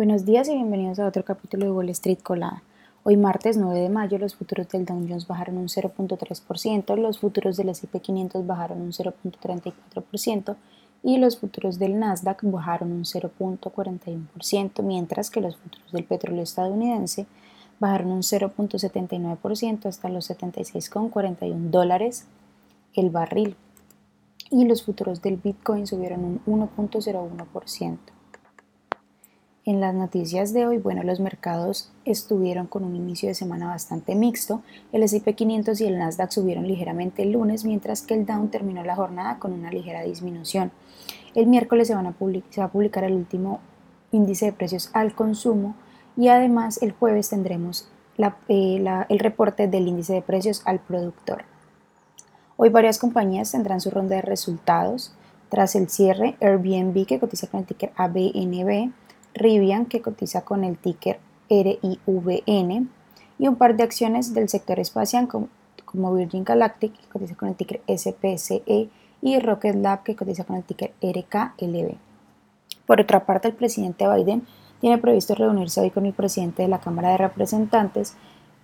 Buenos días y bienvenidos a otro capítulo de Wall Street Colada. Hoy martes 9 de mayo los futuros del Dow Jones bajaron un 0.3%, los futuros del S&P 500 bajaron un 0.34% y los futuros del Nasdaq bajaron un 0.41%, mientras que los futuros del petróleo estadounidense bajaron un 0.79% hasta los 76,41 dólares el barril y los futuros del Bitcoin subieron un 1.01%. En las noticias de hoy, bueno, los mercados estuvieron con un inicio de semana bastante mixto. El S&P 500 y el Nasdaq subieron ligeramente el lunes, mientras que el Dow terminó la jornada con una ligera disminución. El miércoles se, va a publicar el último índice de precios al consumo y además el jueves tendremos eh, el reporte del índice de precios al productor. Hoy varias compañías tendrán su ronda de resultados. Tras el cierre, Airbnb, que cotiza con el ticker ABNB, Rivian, que cotiza con el ticker RIVN, y un par de acciones del sector espacial como, Virgin Galactic, que cotiza con el ticker SPCE, y Rocket Lab, que cotiza con el ticker RKLB. Por otra parte, el presidente Biden tiene previsto reunirse hoy con el presidente de la Cámara de Representantes,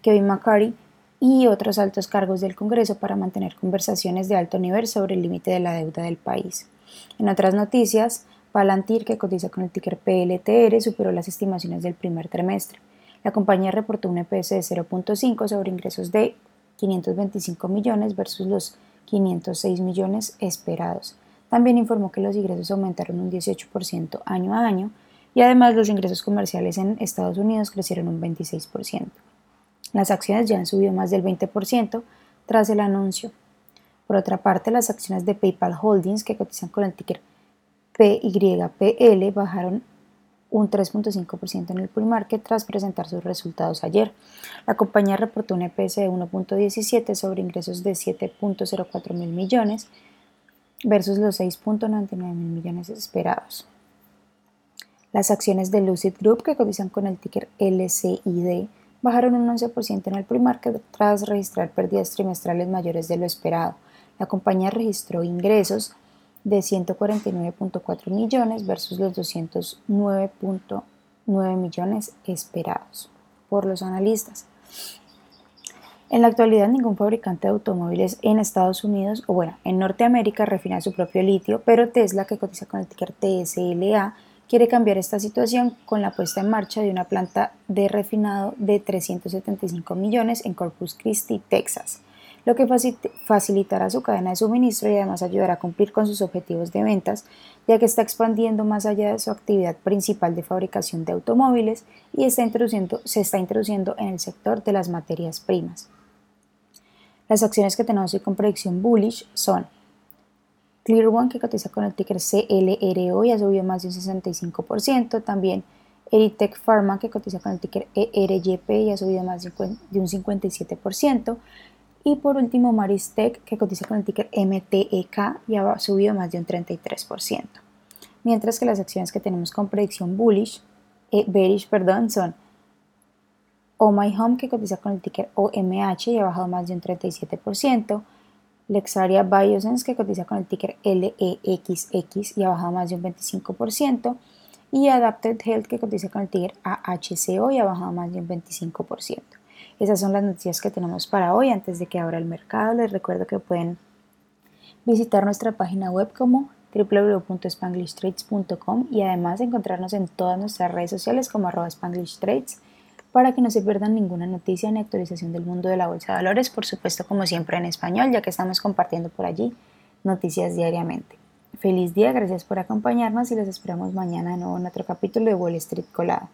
Kevin McCarthy, y otros altos cargos del Congreso para mantener conversaciones de alto nivel sobre el límite de la deuda del país. En otras noticias, Palantir, que cotiza con el ticker PLTR, superó las estimaciones del primer trimestre. La compañía reportó un EPS de 0.5 sobre ingresos de 525 millones versus los 506 millones esperados. También informó que los ingresos aumentaron un 18% año a año y además los ingresos comerciales en Estados Unidos crecieron un 26%. Las acciones ya han subido más del 20% tras el anuncio. Por otra parte, las acciones de PayPal Holdings, que cotizan con el ticker PYPL bajaron un 3.5% en el pre-market tras presentar sus resultados ayer. La compañía reportó un EPS de 1.17 sobre ingresos de 7.04 mil millones versus los 6.99 mil millones esperados. Las acciones de Lucid Group, que cotizan con el ticker LCID, bajaron un 11% en el pre-market tras registrar pérdidas trimestrales mayores de lo esperado. La compañía registró ingresos de 149.4 millones versus los 209.9 millones esperados por los analistas. En la actualidad ningún fabricante de automóviles en Estados Unidos o bueno, en Norteamérica refina su propio litio, pero Tesla, que cotiza con el ticker TSLA, quiere cambiar esta situación con la puesta en marcha de una planta de refinado de 375 millones en Corpus Christi, Texas lo que facilitará su cadena de suministro y además ayudará a cumplir con sus objetivos de ventas, ya que está expandiendo más allá de su actividad principal de fabricación de automóviles y está introduciendo, se está introduciendo en el sector de las materias primas. Las acciones que tenemos hoy con predicción bullish son Clear One, que cotiza con el ticker CLRO y ha subido más de un 65%, también Eritech Pharma, que cotiza con el ticker ERYP y ha subido más de un 57%, y por último, Maristec, que cotiza con el ticker MTEK y ha subido más de un 33%. Mientras que las acciones que tenemos con predicción bullish, eh, bearish, perdón, son Oh My Home, que cotiza con el ticker OMH y ha bajado más de un 37%. Lexaria Biosense, que cotiza con el ticker LEXX y ha bajado más de un 25%. Y Adapted Health, que cotiza con el ticker AHCO y ha bajado más de un 25%. Esas son las noticias que tenemos para hoy. Antes de que abra el mercado, les recuerdo que pueden visitar nuestra página web como www.spanglishtrades.com y además encontrarnos en todas nuestras redes sociales como arroba spanglishtrades para que no se pierdan ninguna noticia ni actualización del mundo de la bolsa de valores, por supuesto como siempre en español, ya que estamos compartiendo por allí noticias diariamente. Feliz día, gracias por acompañarnos y les esperamos mañana de nuevo en otro capítulo de Wall Street Colada.